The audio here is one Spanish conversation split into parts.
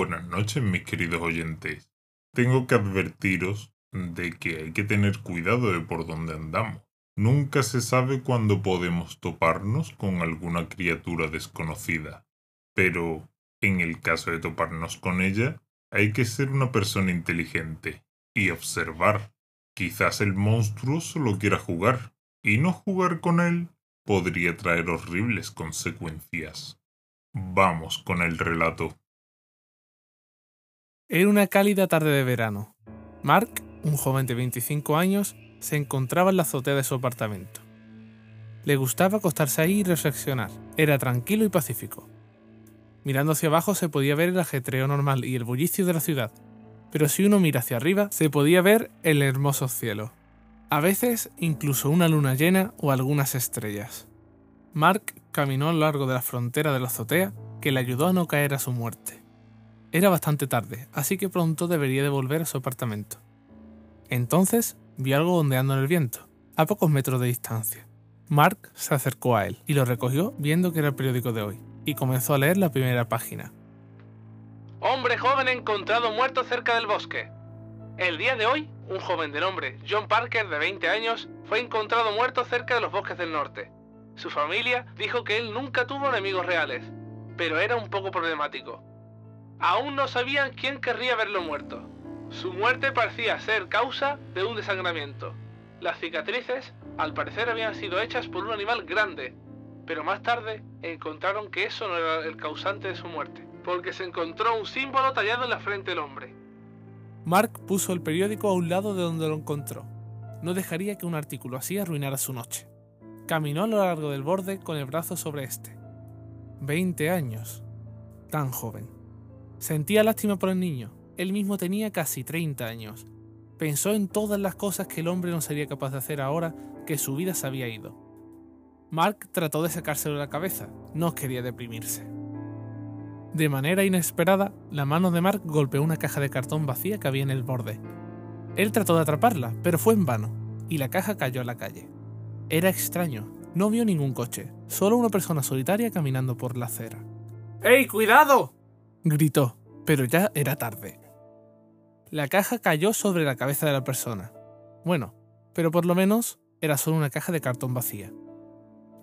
buenas noches, mis queridos oyentes. Tengo que advertiros de que hay que tener cuidado de por dónde andamos. Nunca se sabe cuándo podemos toparnos con alguna criatura desconocida, pero en el caso de toparnos con ella, hay que ser una persona inteligente y observar. Quizás el monstruo solo quiera jugar, y no jugar con él podría traer horribles consecuencias. Vamos con el relato. Era una cálida tarde de verano. Mark, un joven de 25 años, se encontraba en la azotea de su apartamento. Le gustaba acostarse ahí y reflexionar. Era tranquilo y pacífico. Mirando hacia abajo se podía ver el ajetreo normal y el bullicio de la ciudad, pero si uno mira hacia arriba se podía ver el hermoso cielo. A veces incluso una luna llena o algunas estrellas. Mark caminó a lo largo de la frontera de la azotea que le ayudó a no caer a su muerte. Era bastante tarde, así que pronto debería de volver a su apartamento. Entonces vio algo ondeando en el viento, a pocos metros de distancia. Mark se acercó a él y lo recogió viendo que era el periódico de hoy, y comenzó a leer la primera página. Hombre joven encontrado muerto cerca del bosque. El día de hoy, un joven de nombre John Parker, de 20 años, fue encontrado muerto cerca de los bosques del norte. Su familia dijo que él nunca tuvo enemigos reales, pero era un poco problemático. Aún no sabían quién querría verlo muerto. Su muerte parecía ser causa de un desangramiento. Las cicatrices, al parecer, habían sido hechas por un animal grande, pero más tarde encontraron que eso no era el causante de su muerte, porque se encontró un símbolo tallado en la frente del hombre. Mark puso el periódico a un lado de donde lo encontró. No dejaría que un artículo así arruinara su noche. Caminó a lo largo del borde con el brazo sobre este. Veinte años. Tan joven. Sentía lástima por el niño. Él mismo tenía casi 30 años. Pensó en todas las cosas que el hombre no sería capaz de hacer ahora que su vida se había ido. Mark trató de sacárselo de la cabeza, no quería deprimirse. De manera inesperada, la mano de Mark golpeó una caja de cartón vacía que había en el borde. Él trató de atraparla, pero fue en vano, y la caja cayó a la calle. Era extraño, no vio ningún coche, solo una persona solitaria caminando por la acera. ¡Ey, cuidado! Gritó, pero ya era tarde. La caja cayó sobre la cabeza de la persona. Bueno, pero por lo menos era solo una caja de cartón vacía.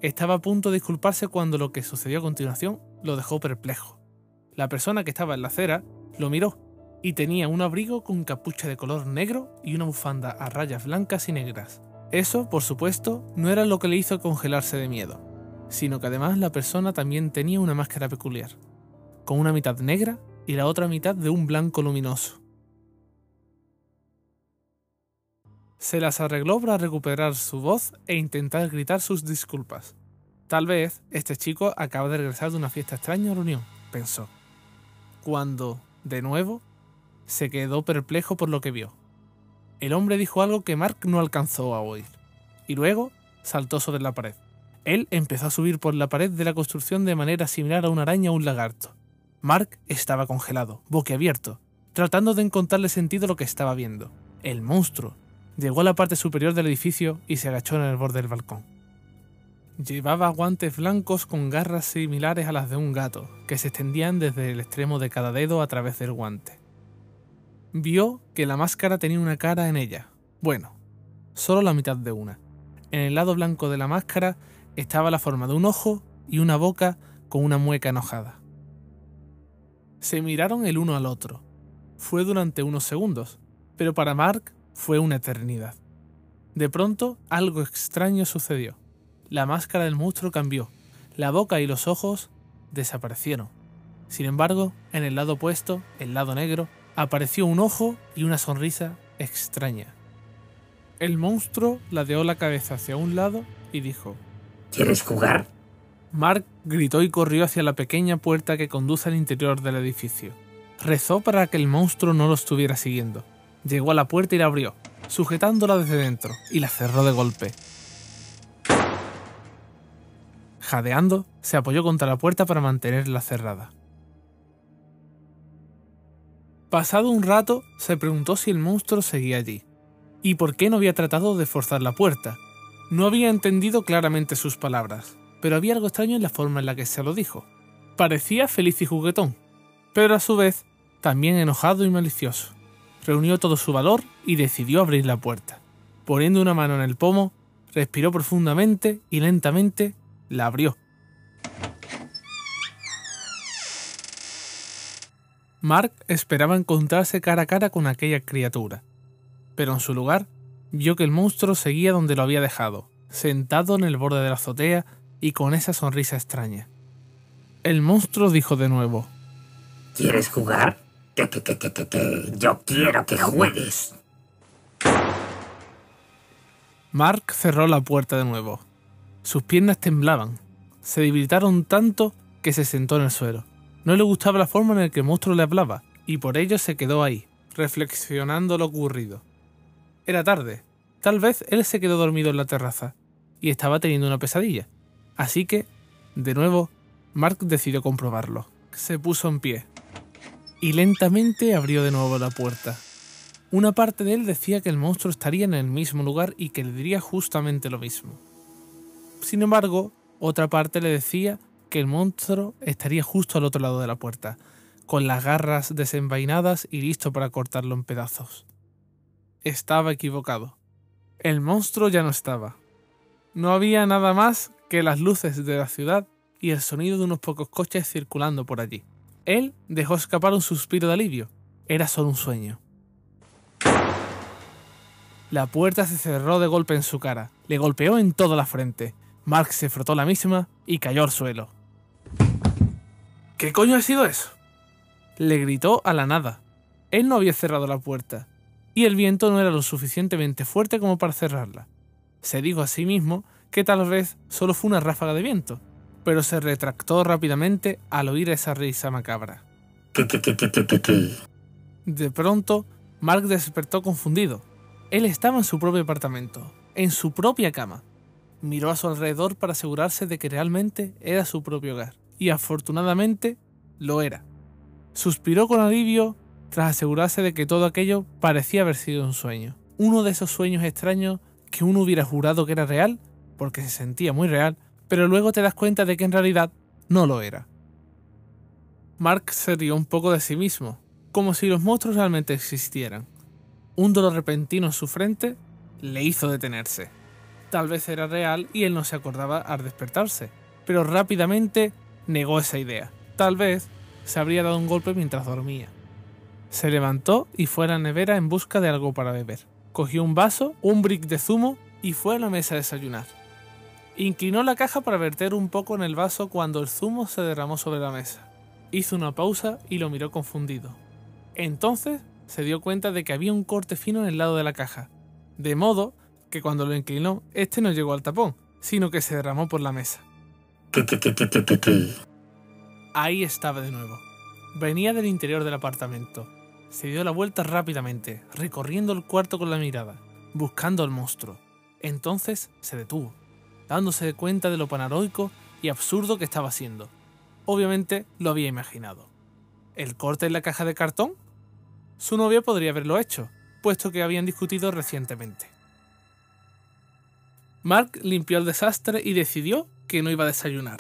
Estaba a punto de disculparse cuando lo que sucedió a continuación lo dejó perplejo. La persona que estaba en la acera lo miró y tenía un abrigo con capucha de color negro y una bufanda a rayas blancas y negras. Eso, por supuesto, no era lo que le hizo congelarse de miedo, sino que además la persona también tenía una máscara peculiar con una mitad negra y la otra mitad de un blanco luminoso. Se las arregló para recuperar su voz e intentar gritar sus disculpas. Tal vez este chico acaba de regresar de una fiesta extraña o reunión, pensó. Cuando, de nuevo, se quedó perplejo por lo que vio. El hombre dijo algo que Mark no alcanzó a oír, y luego saltó sobre la pared. Él empezó a subir por la pared de la construcción de manera similar a una araña o un lagarto. Mark estaba congelado, boquiabierto, tratando de encontrarle sentido a lo que estaba viendo. El monstruo llegó a la parte superior del edificio y se agachó en el borde del balcón. Llevaba guantes blancos con garras similares a las de un gato, que se extendían desde el extremo de cada dedo a través del guante. Vio que la máscara tenía una cara en ella. Bueno, solo la mitad de una. En el lado blanco de la máscara estaba la forma de un ojo y una boca con una mueca enojada. Se miraron el uno al otro. Fue durante unos segundos, pero para Mark fue una eternidad. De pronto, algo extraño sucedió. La máscara del monstruo cambió. La boca y los ojos desaparecieron. Sin embargo, en el lado opuesto, el lado negro, apareció un ojo y una sonrisa extraña. El monstruo ladeó la cabeza hacia un lado y dijo, ¿Quieres jugar? Mark gritó y corrió hacia la pequeña puerta que conduce al interior del edificio. Rezó para que el monstruo no lo estuviera siguiendo. Llegó a la puerta y la abrió, sujetándola desde dentro, y la cerró de golpe. Jadeando, se apoyó contra la puerta para mantenerla cerrada. Pasado un rato, se preguntó si el monstruo seguía allí, y por qué no había tratado de forzar la puerta. No había entendido claramente sus palabras, pero había algo extraño en la forma en la que se lo dijo. Parecía feliz y juguetón, pero a su vez también enojado y malicioso. Reunió todo su valor y decidió abrir la puerta. Poniendo una mano en el pomo, respiró profundamente y lentamente la abrió. Mark esperaba encontrarse cara a cara con aquella criatura, pero en su lugar vio que el monstruo seguía donde lo había dejado, sentado en el borde de la azotea y con esa sonrisa extraña. El monstruo dijo de nuevo, ¿Quieres jugar? Yo quiero que juegues. Mark cerró la puerta de nuevo. Sus piernas temblaban. Se debilitaron tanto que se sentó en el suelo. No le gustaba la forma en la que el monstruo le hablaba, y por ello se quedó ahí, reflexionando lo ocurrido. Era tarde. Tal vez él se quedó dormido en la terraza, y estaba teniendo una pesadilla. Así que, de nuevo, Mark decidió comprobarlo. Se puso en pie, y lentamente abrió de nuevo la puerta. Una parte de él decía que el monstruo estaría en el mismo lugar y que le diría justamente lo mismo. Sin embargo, otra parte le decía que el monstruo estaría justo al otro lado de la puerta, con las garras desenvainadas y listo para cortarlo en pedazos. Estaba equivocado. El monstruo ya no estaba. No había nada más que las luces de la ciudad y el sonido de unos pocos coches circulando por allí. Él dejó escapar un suspiro de alivio. Era solo un sueño. La puerta se cerró de golpe en su cara. Le golpeó en toda la frente. Mark se frotó la misma y cayó al suelo. ¿Qué coño ha sido eso? Le gritó a la nada. Él no había cerrado la puerta, y el viento no era lo suficientemente fuerte como para cerrarla. Se dijo a sí mismo que tal vez solo fue una ráfaga de viento, pero se retractó rápidamente al oír esa risa macabra. De pronto, Mark despertó confundido. Él estaba en su propio apartamento, en su propia cama. Miró a su alrededor para asegurarse de que realmente era su propio hogar, y afortunadamente lo era. Suspiró con alivio tras asegurarse de que todo aquello parecía haber sido un sueño. Uno de esos sueños extraños que uno hubiera jurado que era real, porque se sentía muy real, pero luego te das cuenta de que en realidad no lo era. Mark se rió un poco de sí mismo, como si los monstruos realmente existieran. Un dolor repentino en su frente le hizo detenerse. Tal vez era real y él no se acordaba al despertarse, pero rápidamente negó esa idea. Tal vez se habría dado un golpe mientras dormía. Se levantó y fue a la nevera en busca de algo para beber. Cogió un vaso, un brick de zumo y fue a la mesa a desayunar. Inclinó la caja para verter un poco en el vaso cuando el zumo se derramó sobre la mesa. Hizo una pausa y lo miró confundido. Entonces se dio cuenta de que había un corte fino en el lado de la caja, de modo que cuando lo inclinó, este no llegó al tapón, sino que se derramó por la mesa. Ahí estaba de nuevo. Venía del interior del apartamento. Se dio la vuelta rápidamente, recorriendo el cuarto con la mirada, buscando al monstruo. Entonces se detuvo dándose cuenta de lo panaroico y absurdo que estaba haciendo. Obviamente lo había imaginado. ¿El corte en la caja de cartón? Su novia podría haberlo hecho, puesto que habían discutido recientemente. Mark limpió el desastre y decidió que no iba a desayunar.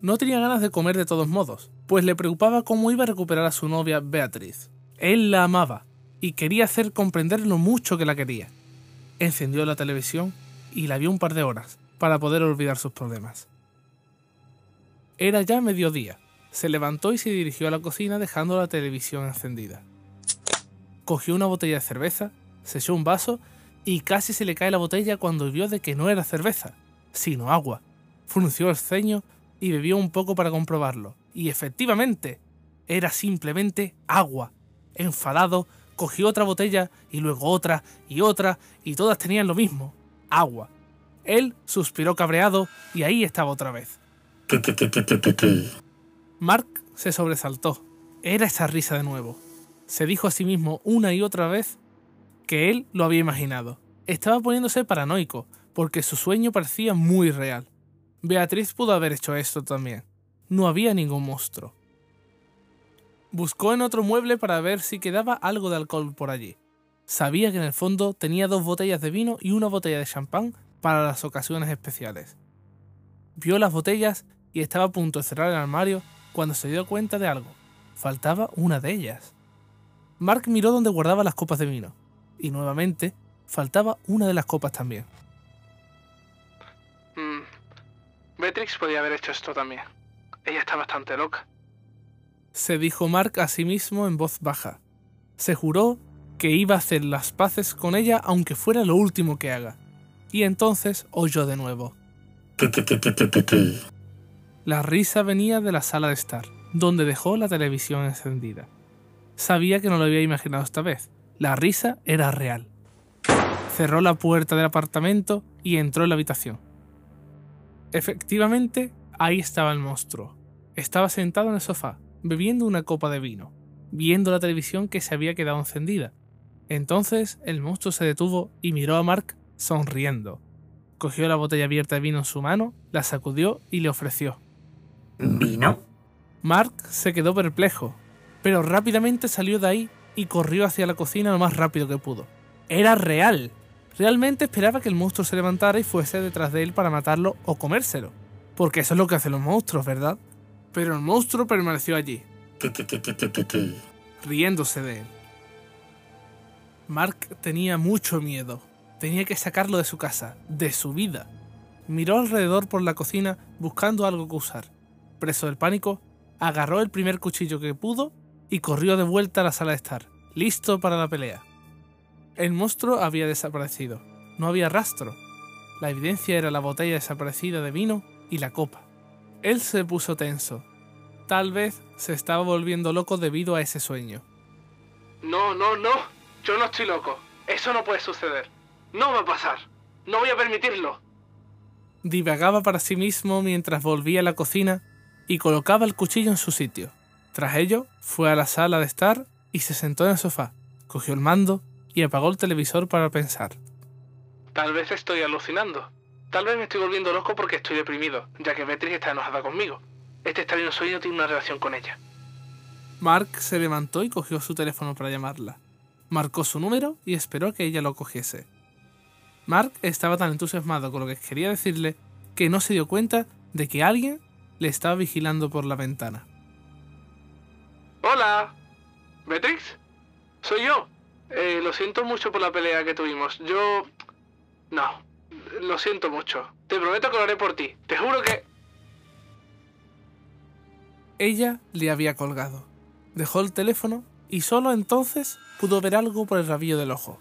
No tenía ganas de comer de todos modos, pues le preocupaba cómo iba a recuperar a su novia Beatriz. Él la amaba y quería hacer comprender lo mucho que la quería. Encendió la televisión y la vio un par de horas, para poder olvidar sus problemas. Era ya mediodía. Se levantó y se dirigió a la cocina dejando la televisión encendida. Cogió una botella de cerveza, se echó un vaso y casi se le cae la botella cuando vio de que no era cerveza, sino agua. Frunció el ceño y bebió un poco para comprobarlo. Y efectivamente, era simplemente agua. Enfadado, cogió otra botella y luego otra y otra y todas tenían lo mismo, agua. Él suspiró cabreado y ahí estaba otra vez. Mark se sobresaltó. Era esa risa de nuevo. Se dijo a sí mismo una y otra vez que él lo había imaginado. Estaba poniéndose paranoico, porque su sueño parecía muy real. Beatriz pudo haber hecho esto también. No había ningún monstruo. Buscó en otro mueble para ver si quedaba algo de alcohol por allí. Sabía que en el fondo tenía dos botellas de vino y una botella de champán para las ocasiones especiales. Vio las botellas y estaba a punto de cerrar el armario cuando se dio cuenta de algo. Faltaba una de ellas. Mark miró donde guardaba las copas de vino, y nuevamente faltaba una de las copas también. Mm. Beatrix podía haber hecho esto también. Ella está bastante loca. Se dijo Mark a sí mismo en voz baja. Se juró que iba a hacer las paces con ella aunque fuera lo último que haga. Y entonces oyó de nuevo. La risa venía de la sala de estar, donde dejó la televisión encendida. Sabía que no lo había imaginado esta vez. La risa era real. Cerró la puerta del apartamento y entró en la habitación. Efectivamente, ahí estaba el monstruo. Estaba sentado en el sofá, bebiendo una copa de vino, viendo la televisión que se había quedado encendida. Entonces el monstruo se detuvo y miró a Mark sonriendo. Cogió la botella abierta de vino en su mano, la sacudió y le ofreció. ¿Vino? Mark se quedó perplejo, pero rápidamente salió de ahí y corrió hacia la cocina lo más rápido que pudo. Era real. Realmente esperaba que el monstruo se levantara y fuese detrás de él para matarlo o comérselo. Porque eso es lo que hacen los monstruos, ¿verdad? Pero el monstruo permaneció allí, riéndose de él. Mark tenía mucho miedo. Tenía que sacarlo de su casa, de su vida. Miró alrededor por la cocina buscando algo que usar. Preso del pánico, agarró el primer cuchillo que pudo y corrió de vuelta a la sala de estar, listo para la pelea. El monstruo había desaparecido. No había rastro. La evidencia era la botella desaparecida de vino y la copa. Él se puso tenso. Tal vez se estaba volviendo loco debido a ese sueño. No, no, no. Yo no estoy loco. Eso no puede suceder. No va a pasar. No voy a permitirlo. Divagaba para sí mismo mientras volvía a la cocina y colocaba el cuchillo en su sitio. Tras ello, fue a la sala de estar y se sentó en el sofá, cogió el mando y apagó el televisor para pensar. Tal vez estoy alucinando. Tal vez me estoy volviendo loco porque estoy deprimido, ya que Beatriz está enojada conmigo. Este extraño sueño tiene una relación con ella. Mark se levantó y cogió su teléfono para llamarla. Marcó su número y esperó que ella lo cogiese. Mark estaba tan entusiasmado con lo que quería decirle que no se dio cuenta de que alguien le estaba vigilando por la ventana. Hola. ¿Beatrix? Soy yo. Eh, lo siento mucho por la pelea que tuvimos. Yo... No. Lo siento mucho. Te prometo que lo haré por ti. Te juro que... Ella le había colgado. Dejó el teléfono y solo entonces pudo ver algo por el rabillo del ojo.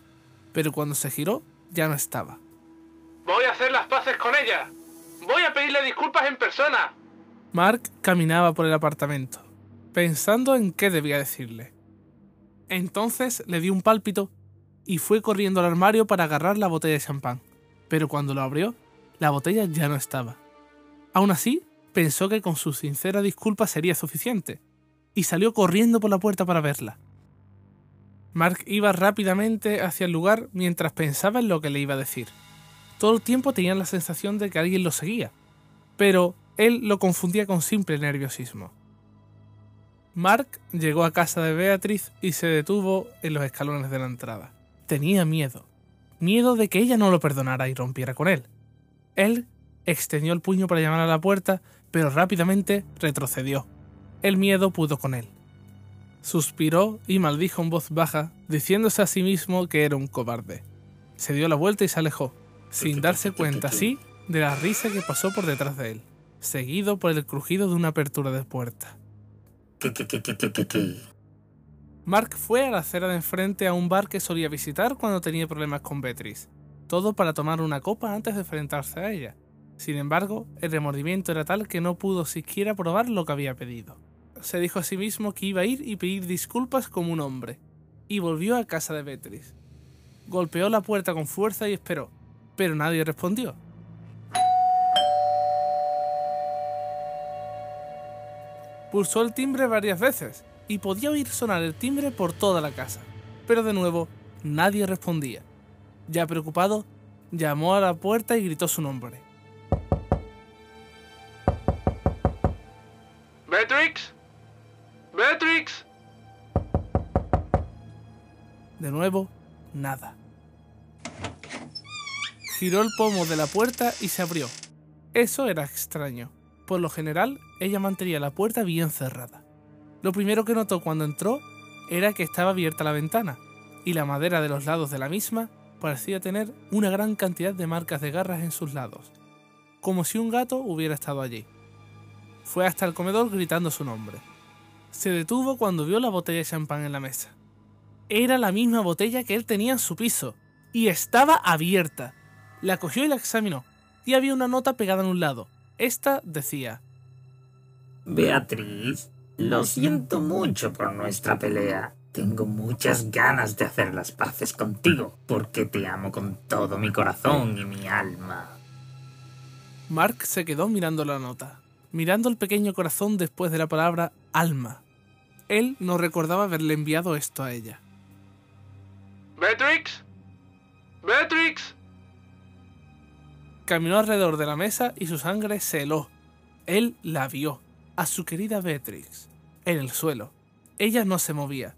Pero cuando se giró, ya no estaba. Voy a hacer las paces con ella. Voy a pedirle disculpas en persona. Mark caminaba por el apartamento, pensando en qué debía decirle. Entonces le dio un pálpito y fue corriendo al armario para agarrar la botella de champán. Pero cuando lo abrió, la botella ya no estaba. Aún así, pensó que con su sincera disculpa sería suficiente, y salió corriendo por la puerta para verla. Mark iba rápidamente hacia el lugar mientras pensaba en lo que le iba a decir. Todo el tiempo tenía la sensación de que alguien lo seguía, pero él lo confundía con simple nerviosismo. Mark llegó a casa de Beatriz y se detuvo en los escalones de la entrada. Tenía miedo. Miedo de que ella no lo perdonara y rompiera con él. Él extendió el puño para llamar a la puerta, pero rápidamente retrocedió. El miedo pudo con él. Suspiró y maldijo en voz baja, diciéndose a sí mismo que era un cobarde. Se dio la vuelta y se alejó, sin darse cuenta así de la risa que pasó por detrás de él, seguido por el crujido de una apertura de puerta. Mark fue a la acera de enfrente a un bar que solía visitar cuando tenía problemas con Beatriz, todo para tomar una copa antes de enfrentarse a ella. Sin embargo, el remordimiento era tal que no pudo siquiera probar lo que había pedido. Se dijo a sí mismo que iba a ir y pedir disculpas como un hombre, y volvió a casa de Beatriz. Golpeó la puerta con fuerza y esperó, pero nadie respondió. Pulsó el timbre varias veces y podía oír sonar el timbre por toda la casa, pero de nuevo nadie respondía. Ya preocupado, llamó a la puerta y gritó su nombre. Beatrix. De nuevo, nada. Giró el pomo de la puerta y se abrió. Eso era extraño. Por lo general, ella mantenía la puerta bien cerrada. Lo primero que notó cuando entró era que estaba abierta la ventana, y la madera de los lados de la misma parecía tener una gran cantidad de marcas de garras en sus lados, como si un gato hubiera estado allí. Fue hasta el comedor gritando su nombre. Se detuvo cuando vio la botella de champán en la mesa. Era la misma botella que él tenía en su piso, y estaba abierta. La cogió y la examinó, y había una nota pegada en un lado. Esta decía, Beatriz, lo siento mucho por nuestra pelea. Tengo muchas ganas de hacer las paces contigo, porque te amo con todo mi corazón y mi alma. Mark se quedó mirando la nota, mirando el pequeño corazón después de la palabra alma. Él no recordaba haberle enviado esto a ella. ¿Beatrix? ¿Beatrix? Caminó alrededor de la mesa y su sangre se heló. Él la vio, a su querida Beatrix, en el suelo. Ella no se movía,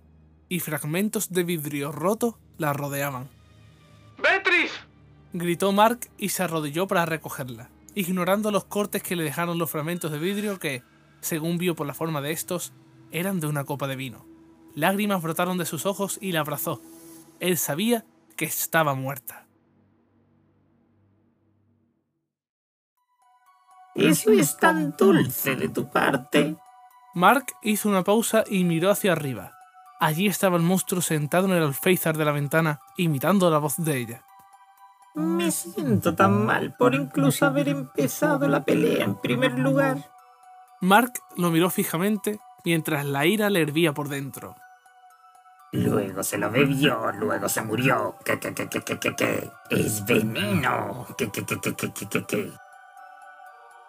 y fragmentos de vidrio roto la rodeaban. ¡Beatrix! Gritó Mark y se arrodilló para recogerla, ignorando los cortes que le dejaron los fragmentos de vidrio que, según vio por la forma de estos, eran de una copa de vino. Lágrimas brotaron de sus ojos y la abrazó. Él sabía que estaba muerta. Eso es tan dulce de tu parte. Mark hizo una pausa y miró hacia arriba. Allí estaba el monstruo sentado en el alféizar de la ventana, imitando la voz de ella. Me siento tan mal por incluso haber empezado la pelea en primer lugar. Mark lo miró fijamente mientras la ira le hervía por dentro. Luego se lo bebió, luego se murió. Que, que, que, que, que, que, que. Es veneno.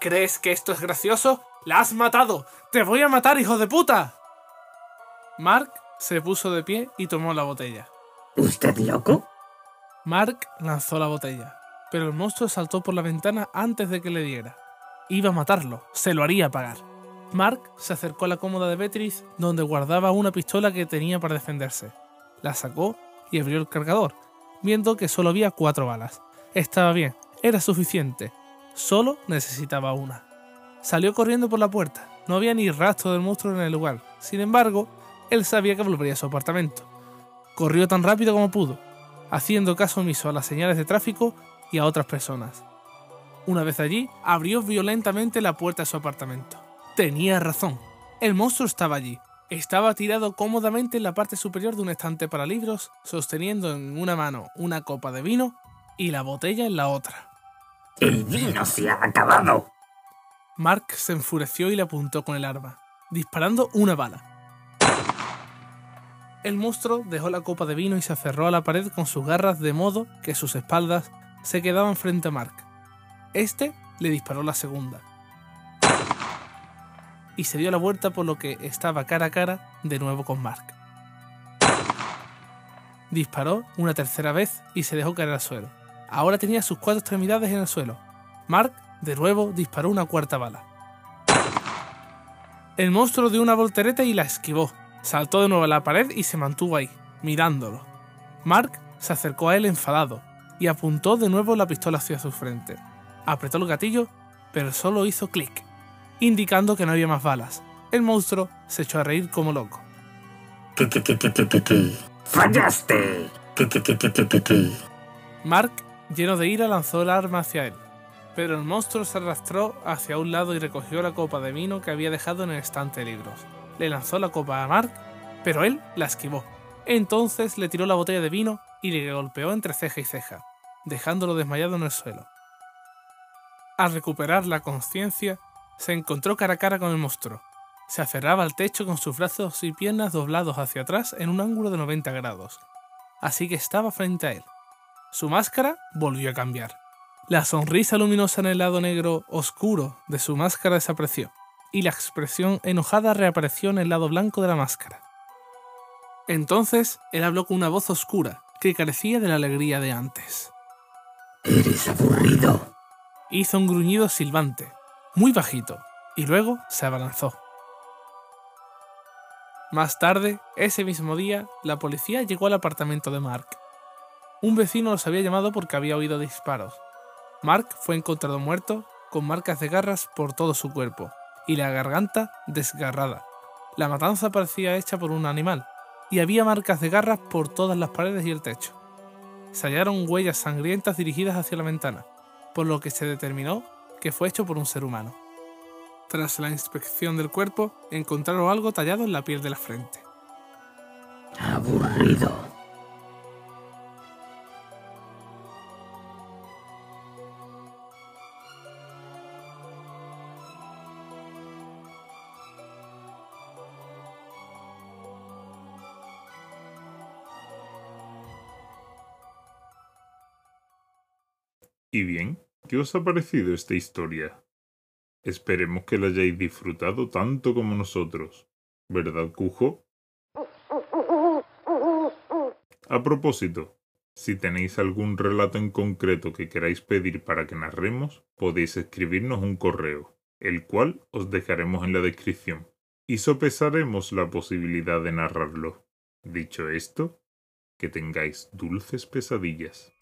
¿Crees que esto es gracioso? ¡La has matado! ¡Te voy a matar, hijo de puta! Mark se puso de pie y tomó la botella. ¿Usted loco? Mark lanzó la botella, pero el monstruo saltó por la ventana antes de que le diera. Iba a matarlo, se lo haría pagar. Mark se acercó a la cómoda de Beatriz, donde guardaba una pistola que tenía para defenderse. La sacó y abrió el cargador, viendo que solo había cuatro balas. Estaba bien, era suficiente. Solo necesitaba una. Salió corriendo por la puerta. No había ni rastro del monstruo en el lugar. Sin embargo, él sabía que volvería a su apartamento. Corrió tan rápido como pudo, haciendo caso omiso a las señales de tráfico y a otras personas. Una vez allí, abrió violentamente la puerta de su apartamento. Tenía razón. El monstruo estaba allí. Estaba tirado cómodamente en la parte superior de un estante para libros, sosteniendo en una mano una copa de vino y la botella en la otra. El vino se ha acabado. Mark se enfureció y le apuntó con el arma, disparando una bala. El monstruo dejó la copa de vino y se aferró a la pared con sus garras de modo que sus espaldas se quedaban frente a Mark. Este le disparó la segunda. Y se dio la vuelta por lo que estaba cara a cara de nuevo con Mark. Disparó una tercera vez y se dejó caer al suelo. Ahora tenía sus cuatro extremidades en el suelo. Mark de nuevo disparó una cuarta bala. El monstruo dio una voltereta y la esquivó. Saltó de nuevo a la pared y se mantuvo ahí, mirándolo. Mark se acercó a él enfadado y apuntó de nuevo la pistola hacia su frente. Apretó el gatillo, pero solo hizo clic, indicando que no había más balas. El monstruo se echó a reír como loco. Fallaste. Mark, lleno de ira, lanzó el arma hacia él, pero el monstruo se arrastró hacia un lado y recogió la copa de vino que había dejado en el estante de libros. Le lanzó la copa a Mark, pero él la esquivó. Entonces le tiró la botella de vino y le golpeó entre ceja y ceja, dejándolo desmayado en el suelo. Al recuperar la conciencia, se encontró cara a cara con el monstruo. Se aferraba al techo con sus brazos y piernas doblados hacia atrás en un ángulo de 90 grados. Así que estaba frente a él. Su máscara volvió a cambiar. La sonrisa luminosa en el lado negro oscuro de su máscara desapareció, y la expresión enojada reapareció en el lado blanco de la máscara. Entonces él habló con una voz oscura que carecía de la alegría de antes. Eres aburrido. Hizo un gruñido silbante, muy bajito, y luego se abalanzó. Más tarde, ese mismo día, la policía llegó al apartamento de Mark. Un vecino los había llamado porque había oído disparos. Mark fue encontrado muerto, con marcas de garras por todo su cuerpo, y la garganta desgarrada. La matanza parecía hecha por un animal, y había marcas de garras por todas las paredes y el techo. Se hallaron huellas sangrientas dirigidas hacia la ventana, por lo que se determinó que fue hecho por un ser humano. Tras la inspección del cuerpo, encontraron algo tallado en la piel de la frente. Aburrido. Y bien, ¿qué os ha parecido esta historia? Esperemos que la hayáis disfrutado tanto como nosotros. ¿Verdad, Cujo? A propósito, si tenéis algún relato en concreto que queráis pedir para que narremos, podéis escribirnos un correo, el cual os dejaremos en la descripción, y sopesaremos la posibilidad de narrarlo. Dicho esto, que tengáis dulces pesadillas.